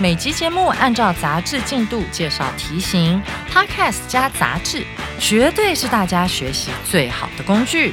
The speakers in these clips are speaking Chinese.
每集节目按照杂志进度介绍题型，Podcast 加杂志，绝对是大家学习最好的工具。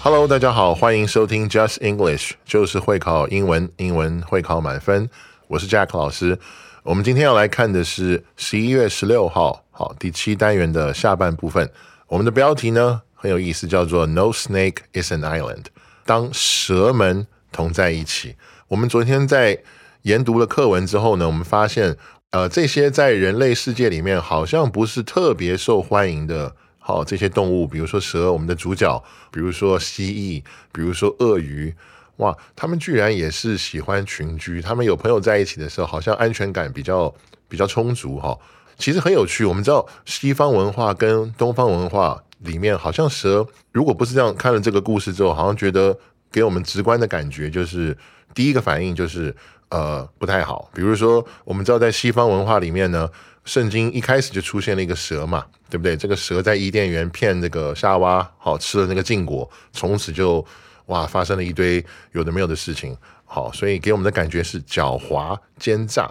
Hello，大家好，欢迎收听 Just English，就是会考英文，英文会考满分。我是 Jack 老师。我们今天要来看的是十一月十六号，好，第七单元的下半部分。我们的标题呢很有意思，叫做 No snake is an island。当蛇们同在一起。我们昨天在研读了课文之后呢，我们发现，呃，这些在人类世界里面好像不是特别受欢迎的。好，这些动物，比如说蛇，我们的主角，比如说蜥蜴，比如说鳄鱼，哇，他们居然也是喜欢群居。他们有朋友在一起的时候，好像安全感比较比较充足哈。其实很有趣，我们知道西方文化跟东方文化里面，好像蛇，如果不是这样看了这个故事之后，好像觉得给我们直观的感觉就是第一个反应就是呃不太好。比如说，我们知道在西方文化里面呢。圣经一开始就出现了一个蛇嘛，对不对？这个蛇在伊甸园骗那个夏娃，好吃了那个禁果，从此就哇发生了一堆有的没有的事情，好，所以给我们的感觉是狡猾奸诈。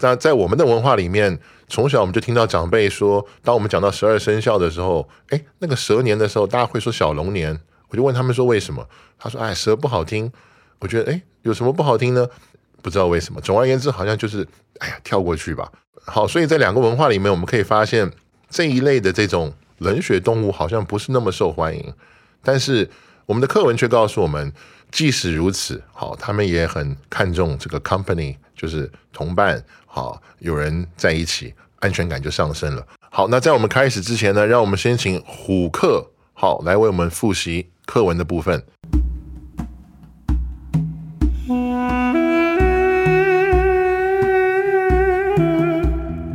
那在我们的文化里面，从小我们就听到长辈说，当我们讲到十二生肖的时候，哎，那个蛇年的时候，大家会说小龙年。我就问他们说为什么？他说哎，蛇不好听。我觉得哎，有什么不好听呢？不知道为什么。总而言之，好像就是哎呀，跳过去吧。好，所以在两个文化里面，我们可以发现这一类的这种冷血动物好像不是那么受欢迎，但是我们的课文却告诉我们，即使如此，好，他们也很看重这个 company，就是同伴，好，有人在一起，安全感就上升了。好，那在我们开始之前呢，让我们先请虎克好来为我们复习课文的部分。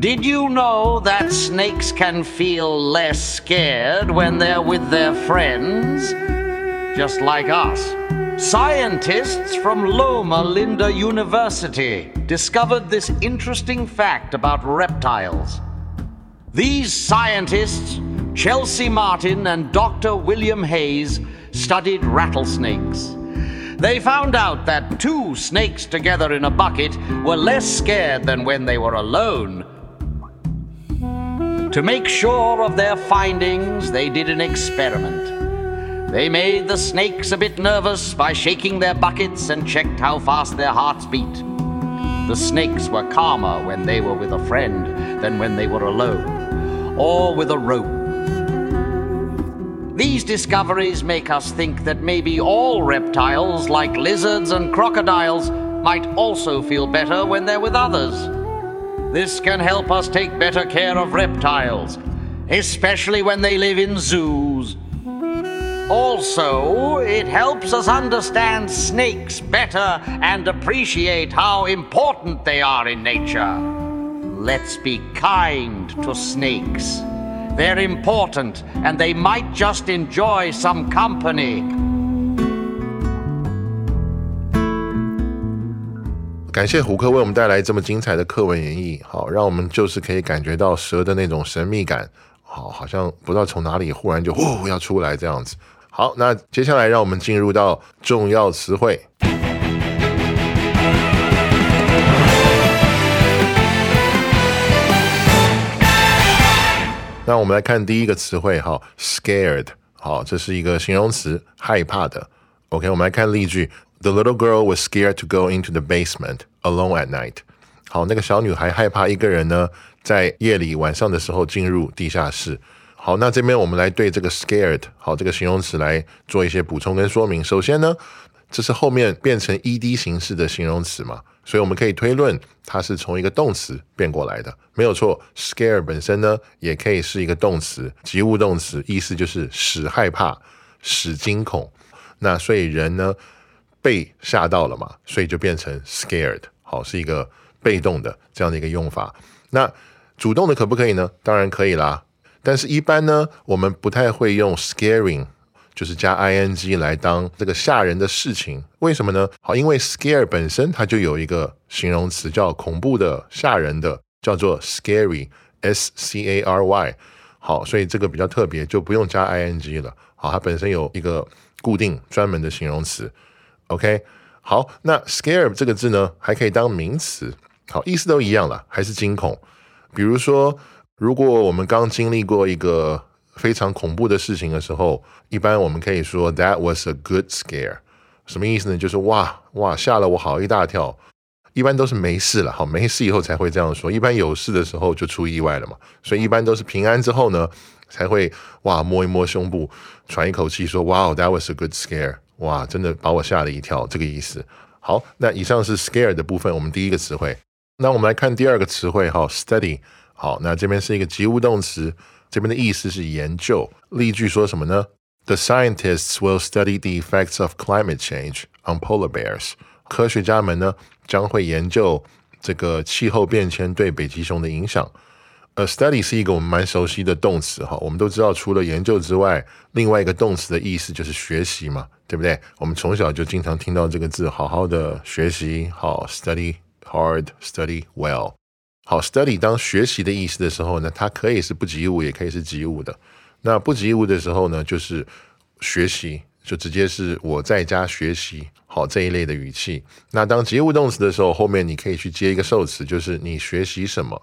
Did you know that snakes can feel less scared when they're with their friends? Just like us. Scientists from Loma Linda University discovered this interesting fact about reptiles. These scientists, Chelsea Martin and Dr. William Hayes, studied rattlesnakes. They found out that two snakes together in a bucket were less scared than when they were alone to make sure of their findings, they did an experiment. They made the snakes a bit nervous by shaking their buckets and checked how fast their hearts beat. The snakes were calmer when they were with a friend than when they were alone, or with a rope. These discoveries make us think that maybe all reptiles, like lizards and crocodiles, might also feel better when they're with others. This can help us take better care of reptiles, especially when they live in zoos. Also, it helps us understand snakes better and appreciate how important they are in nature. Let's be kind to snakes. They're important and they might just enjoy some company. 感谢虎克为我们带来这么精彩的课文演绎，好，让我们就是可以感觉到蛇的那种神秘感，好，好像不知道从哪里忽然就呼要出来这样子。 好，那接下来让我们进入到重要词汇。那我们来看第一个词汇，哈，scared，好，这是一个形容词，害怕的。OK，我们来看例句。The little girl was scared to go into the basement alone at night。好，那个小女孩害怕一个人呢，在夜里晚上的时候进入地下室。好，那这边我们来对这个 scared 好这个形容词来做一些补充跟说明。首先呢，这是后面变成 ed 形式的形容词嘛？所以我们可以推论它是从一个动词变过来的，没有错。scare 本身呢，也可以是一个动词，及物动词，意思就是使害怕、使惊恐。那所以人呢被吓到了嘛，所以就变成 scared，好，是一个被动的这样的一个用法。那主动的可不可以呢？当然可以啦。但是，一般呢，我们不太会用 scaring，就是加 ing 来当这个吓人的事情。为什么呢？好，因为 scare 本身它就有一个形容词叫恐怖的、吓人的，叫做 scary，s c a r y。好，所以这个比较特别，就不用加 ing 了。好，它本身有一个固定专门的形容词。OK，好，那 scare 这个字呢，还可以当名词。好，意思都一样了，还是惊恐。比如说。如果我们刚经历过一个非常恐怖的事情的时候，一般我们可以说 That was a good scare。什么意思呢？就是哇哇吓了我好一大跳。一般都是没事了，好没事以后才会这样说。一般有事的时候就出意外了嘛。所以一般都是平安之后呢，才会哇摸一摸胸部，喘一口气说哇 That was a good scare。哇，真的把我吓了一跳，这个意思。好，那以上是 scare 的部分，我们第一个词汇。那我们来看第二个词汇哈，study。好，那这边是一个及物动词，这边的意思是研究。例句说什么呢？The scientists will study the effects of climate change on polar bears。科学家们呢将会研究这个气候变迁对北极熊的影响。呃，study 是一个我们蛮熟悉的动词哈，我们都知道除了研究之外，另外一个动词的意思就是学习嘛，对不对？我们从小就经常听到这个字，好好的学习，好，study hard，study well。好，study 当学习的意思的时候呢，它可以是不及物，也可以是及物的。那不及物的时候呢，就是学习，就直接是我在家学习，好这一类的语气。那当及物动词的时候，后面你可以去接一个受词，就是你学习什么。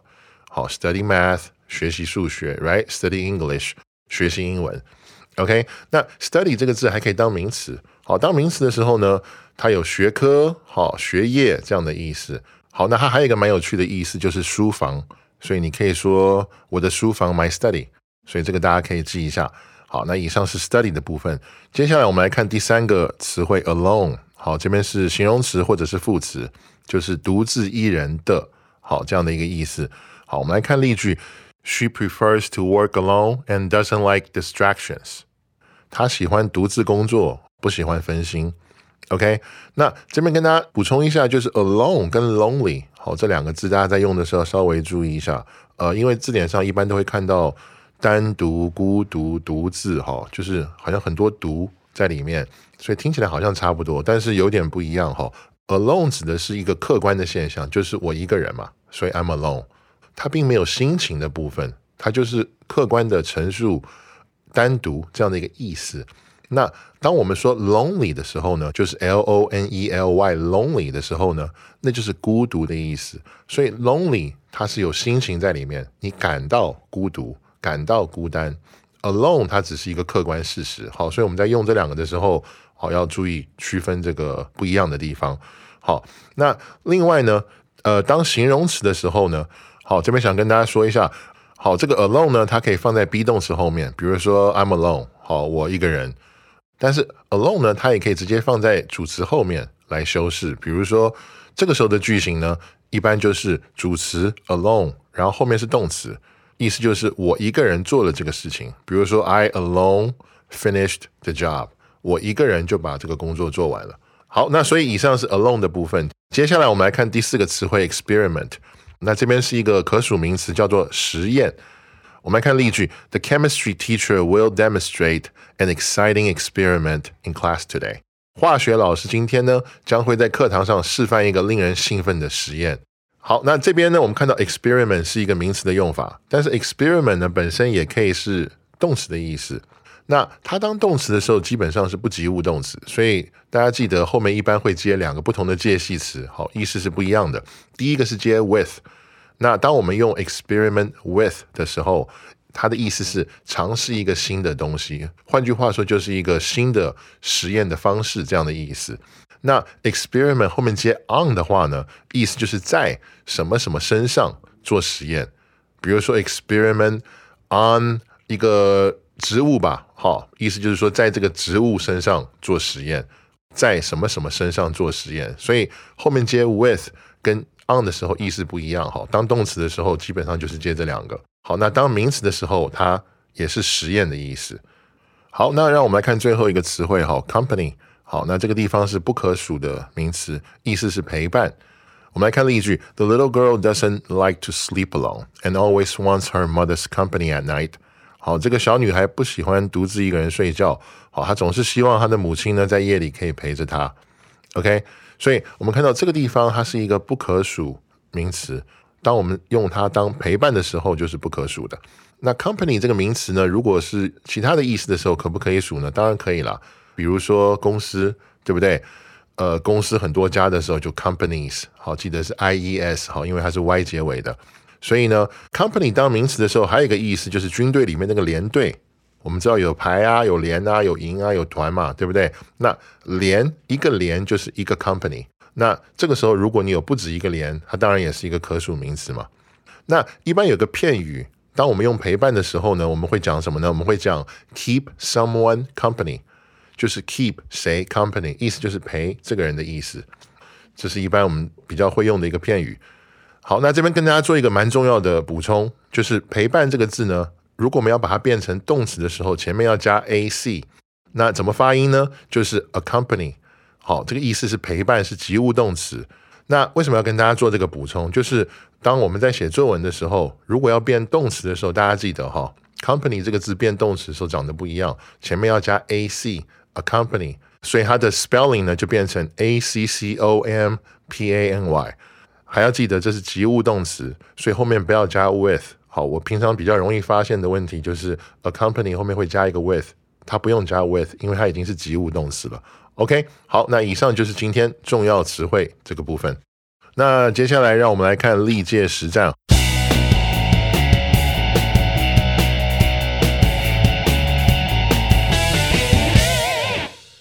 好，study math，学习数学，right？study English，学习英文。OK，那 study 这个字还可以当名词。好，当名词的时候呢，它有学科、好学业这样的意思。好，那它还有一个蛮有趣的意思，就是书房，所以你可以说我的书房 my study，所以这个大家可以记一下。好，那以上是 study 的部分，接下来我们来看第三个词汇 alone。好，这边是形容词或者是副词，就是独自一人的，好这样的一个意思。好，我们来看例句：She prefers to work alone and doesn't like distractions。她喜欢独自工作，不喜欢分心。OK，那这边跟大家补充一下，就是 alone 跟 lonely 好这两个字，大家在用的时候稍微注意一下。呃，因为字典上一般都会看到单独、孤独、独自，哈，就是好像很多独在里面，所以听起来好像差不多，但是有点不一样哈。alone 指的是一个客观的现象，就是我一个人嘛，所以 I'm alone。它并没有心情的部分，它就是客观的陈述单独这样的一个意思。那当我们说 lonely 的时候呢，就是 l o n e l y lonely 的时候呢，那就是孤独的意思。所以 lonely 它是有心情在里面，你感到孤独，感到孤单。alone 它只是一个客观事实。好，所以我们在用这两个的时候，好要注意区分这个不一样的地方。好，那另外呢，呃，当形容词的时候呢，好这边想跟大家说一下，好这个 alone 呢，它可以放在 be 动词后面，比如说 I'm alone，好我一个人。但是 alone 呢，它也可以直接放在主词后面来修饰。比如说，这个时候的句型呢，一般就是主词 alone，然后后面是动词，意思就是我一个人做了这个事情。比如说，I alone finished the job，我一个人就把这个工作做完了。好，那所以以上是 alone 的部分。接下来我们来看第四个词汇 experiment，那这边是一个可数名词，叫做实验。我们来看例句：The chemistry teacher will demonstrate an exciting experiment in class today。化学老师今天呢将会在课堂上示范一个令人兴奋的实验。好，那这边呢我们看到 experiment 是一个名词的用法，但是 experiment 呢本身也可以是动词的意思。那它当动词的时候基本上是不及物动词，所以大家记得后面一般会接两个不同的介系词，好，意思是不一样的。第一个是接 with。那当我们用 experiment with 的时候，它的意思是尝试一个新的东西，换句话说就是一个新的实验的方式这样的意思。那 experiment 后面接 on 的话呢，意思就是在什么什么身上做实验，比如说 experiment on 一个植物吧，好，意思就是说在这个植物身上做实验。在什么什么身上做实验，所以后面接 with 跟 on 的时候意思不一样哈。当动词的时候，基本上就是接这两个。好，那当名词的时候，它也是实验的意思。好，那让我们来看最后一个词汇哈，company。好，那这个地方是不可数的名词，意思是陪伴。我们来看例句：The little girl doesn't like to sleep alone and always wants her mother's company at night。好，这个小女孩不喜欢独自一个人睡觉。好，她总是希望她的母亲呢在夜里可以陪着她。OK，所以我们看到这个地方它是一个不可数名词。当我们用它当陪伴的时候，就是不可数的。那 company 这个名词呢，如果是其他的意思的时候，可不可以数呢？当然可以了。比如说公司，对不对？呃，公司很多家的时候就 companies，好，记得是 I E S，好，因为它是 Y 结尾的。所以呢，company 当名词的时候，还有一个意思就是军队里面那个连队。我们知道有排啊，有连啊，有营啊，有团嘛，对不对？那连一个连就是一个 company。那这个时候，如果你有不止一个连，它当然也是一个可数名词嘛。那一般有个片语，当我们用陪伴的时候呢，我们会讲什么呢？我们会讲 keep someone company。就是 keep 谁 company，意思就是陪这个人的意思，这是一般我们比较会用的一个片语。好，那这边跟大家做一个蛮重要的补充，就是陪伴这个字呢，如果我们要把它变成动词的时候，前面要加 ac，那怎么发音呢？就是 accompany。好，这个意思是陪伴，是及物动词。那为什么要跟大家做这个补充？就是当我们在写作文的时候，如果要变动词的时候，大家记得哈，company 这个字变动词的时候长得不一样，前面要加 ac。accompany，所以它的 spelling 呢就变成 a c c o m p a n y，还要记得这是及物动词，所以后面不要加 with。好，我平常比较容易发现的问题就是 accompany 后面会加一个 with，它不用加 with，因为它已经是及物动词了。OK，好，那以上就是今天重要词汇这个部分。那接下来让我们来看历届实战。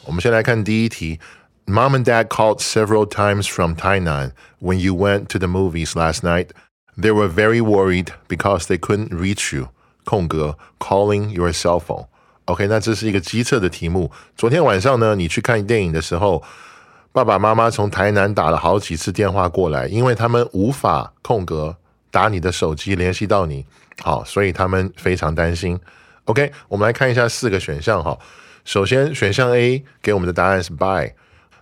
我们先来看第一题。Mom and Dad called several times from Tainan when you went to the movies last night. They were very worried because they couldn't reach you. 空格 calling your cell phone. OK，那这是一个机测的题目。昨天晚上呢，你去看电影的时候，爸爸妈妈从台南打了好几次电话过来，因为他们无法空格打你的手机联系到你，好，所以他们非常担心。OK，我们来看一下四个选项哈。首先，选项 A 给我们的答案是 by，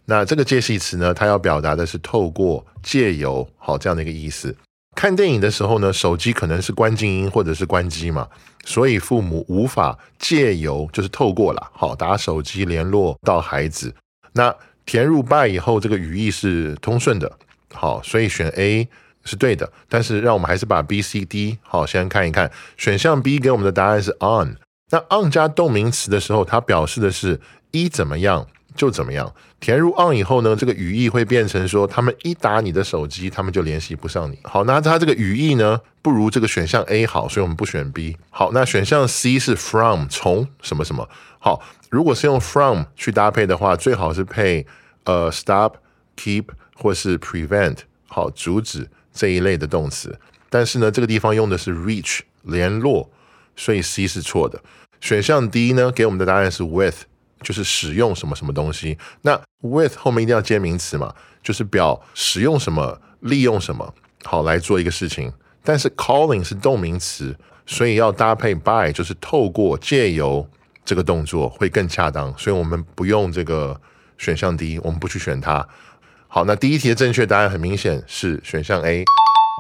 那这个介系词呢，它要表达的是透过、借由，好这样的一个意思。看电影的时候呢，手机可能是关静音或者是关机嘛，所以父母无法借由，就是透过了，好打手机联络到孩子。那填入 by 以后，这个语义是通顺的，好，所以选 A 是对的。但是让我们还是把 B、C、D 好先看一看，选项 B 给我们的答案是 on。那 on 加动名词的时候，它表示的是一怎么样就怎么样。填入 on 以后呢，这个语义会变成说，他们一打你的手机，他们就联系不上你。好，那它这个语义呢，不如这个选项 A 好，所以我们不选 B。好，那选项 C 是 from 从什么什么。好，如果是用 from 去搭配的话，最好是配呃 stop、keep 或是 prevent 好阻止这一类的动词。但是呢，这个地方用的是 reach 联络，所以 C 是错的。选项 D 呢，给我们的答案是 with，就是使用什么什么东西。那 with 后面一定要接名词嘛，就是表使用什么、利用什么，好来做一个事情。但是 calling 是动名词，所以要搭配 by，就是透过、借由这个动作会更恰当。所以我们不用这个选项 D，我们不去选它。好，那第一题的正确答案很明显是选项 A，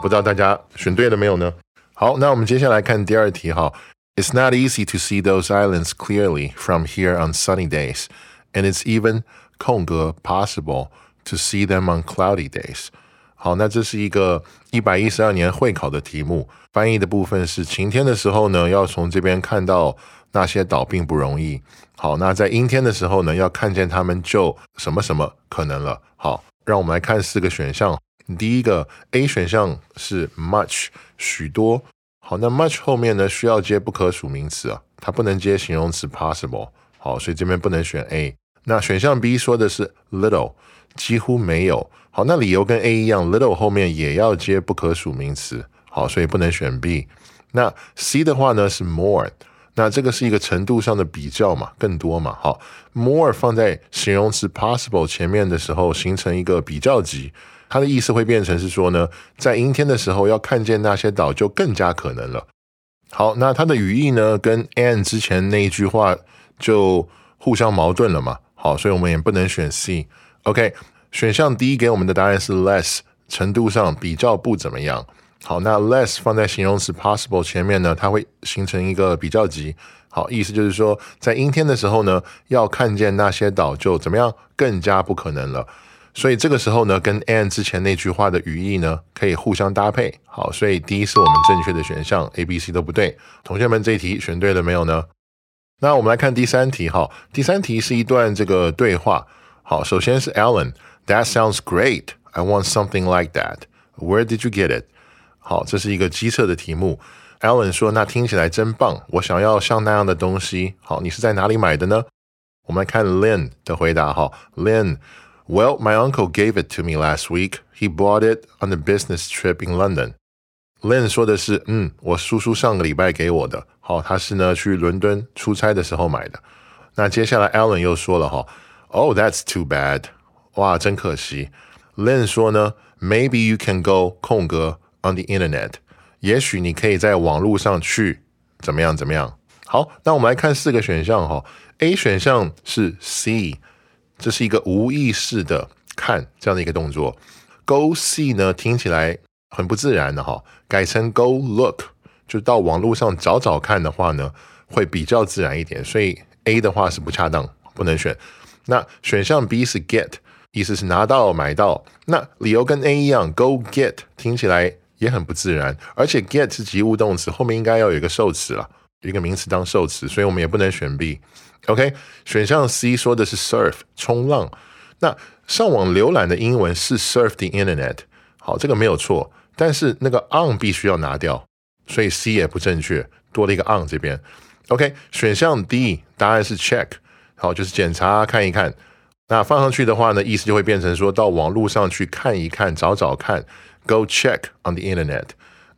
不知道大家选对了没有呢？好，那我们接下来看第二题哈。It's not easy to see those islands clearly from here on sunny days, and it's even 空格 possible to see them on cloudy days. 好，那这是一个一百一十二年会考的题目，翻译的部分是晴天的时候呢，要从这边看到那些岛并不容易。好，那在阴天的时候呢，要看见它们就什么什么可能了。好，让我们来看四个选项。第一个 A 选项是 much 许多。 那 much 后面呢需要接不可数名词啊，它不能接形容词 possible。好，所以这边不能选 A。那选项 B 说的是 little，几乎没有。好，那理由跟 A 一样，little 后面也要接不可数名词。好，所以不能选 B。那 C 的话呢是 more，那这个是一个程度上的比较嘛，更多嘛。好，more 放在形容词 possible 前面的时候，形成一个比较级，它的意思会变成是说呢，在阴天的时候要看见那些岛就更加可能了。好，那它的语义呢，跟 and 之前那一句话就互相矛盾了嘛。好，所以我们也不能选 C。OK，选项 D 给我们的答案是 less，程度上比较不怎么样。好，那 less 放在形容词 possible 前面呢，它会形成一个比较级。好，意思就是说，在阴天的时候呢，要看见那些岛就怎么样，更加不可能了。所以这个时候呢，跟 and 之前那句话的语义呢，可以互相搭配。好，所以 D 是我们正确的选项，A、B、C 都不对。同学们，这一题选对了没有呢？那我们来看第三题。哈，第三题是一段这个对话。好，首先是 Alan，That sounds great. I want something like that. Where did you get it? 好，这是一个机测的题目。Alan 说：“那听起来真棒，我想要像那样的东西。”好，你是在哪里买的呢？我们来看 lyn 的回答。哈 Lin ，Lynn，Well, my uncle gave it to me last week. He bought it on a business trip in London. Lynn 说的是：“嗯，我叔叔上个礼拜给我的。好，他是呢去伦敦出差的时候买的。”那接下来 Alan 又说了：“哈，Oh, that's too bad. 哇，真可惜。”Lynn 说呢：“Maybe you can go 空格。” On the internet，也许你可以在网络上去怎么样怎么样。好，那我们来看四个选项哈。A 选项是 C， 这是一个无意识的看这样的一个动作。Go see 呢听起来很不自然的哈，改成 Go look，就到网络上找找看的话呢，会比较自然一点。所以 A 的话是不恰当，不能选。那选项 B 是 get，意思是拿到买到。那理由跟 A 一样，Go get 听起来。也很不自然，而且 get 是及物动词，后面应该要有一个受词了，一个名词当受词，所以我们也不能选 B。OK，选项 C 说的是 surf 冲浪，那上网浏览的英文是 surf the internet，好，这个没有错，但是那个 on 必须要拿掉，所以 C 也不正确，多了一个 on 这边。OK，选项 D 答案是 check，好，就是检查看一看，那放上去的话呢，意思就会变成说到网络上去看一看，找找看。Go check on the internet。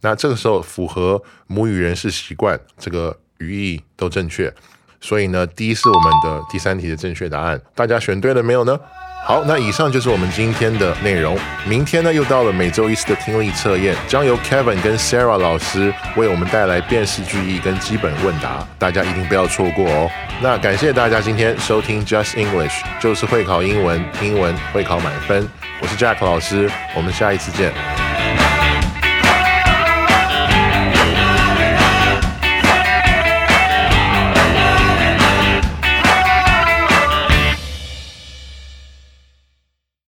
那这个时候符合母语人士习惯，这个语义都正确。所以呢，D 是我们的第三题的正确答案。大家选对了没有呢？好，那以上就是我们今天的内容。明天呢，又到了每周一次的听力测验，将由 Kevin 跟 Sarah 老师为我们带来辨识句意跟基本问答，大家一定不要错过哦。那感谢大家今天收听 Just English，就是会考英文，英文会考满分。我是 Jack 老师，我们下一次见。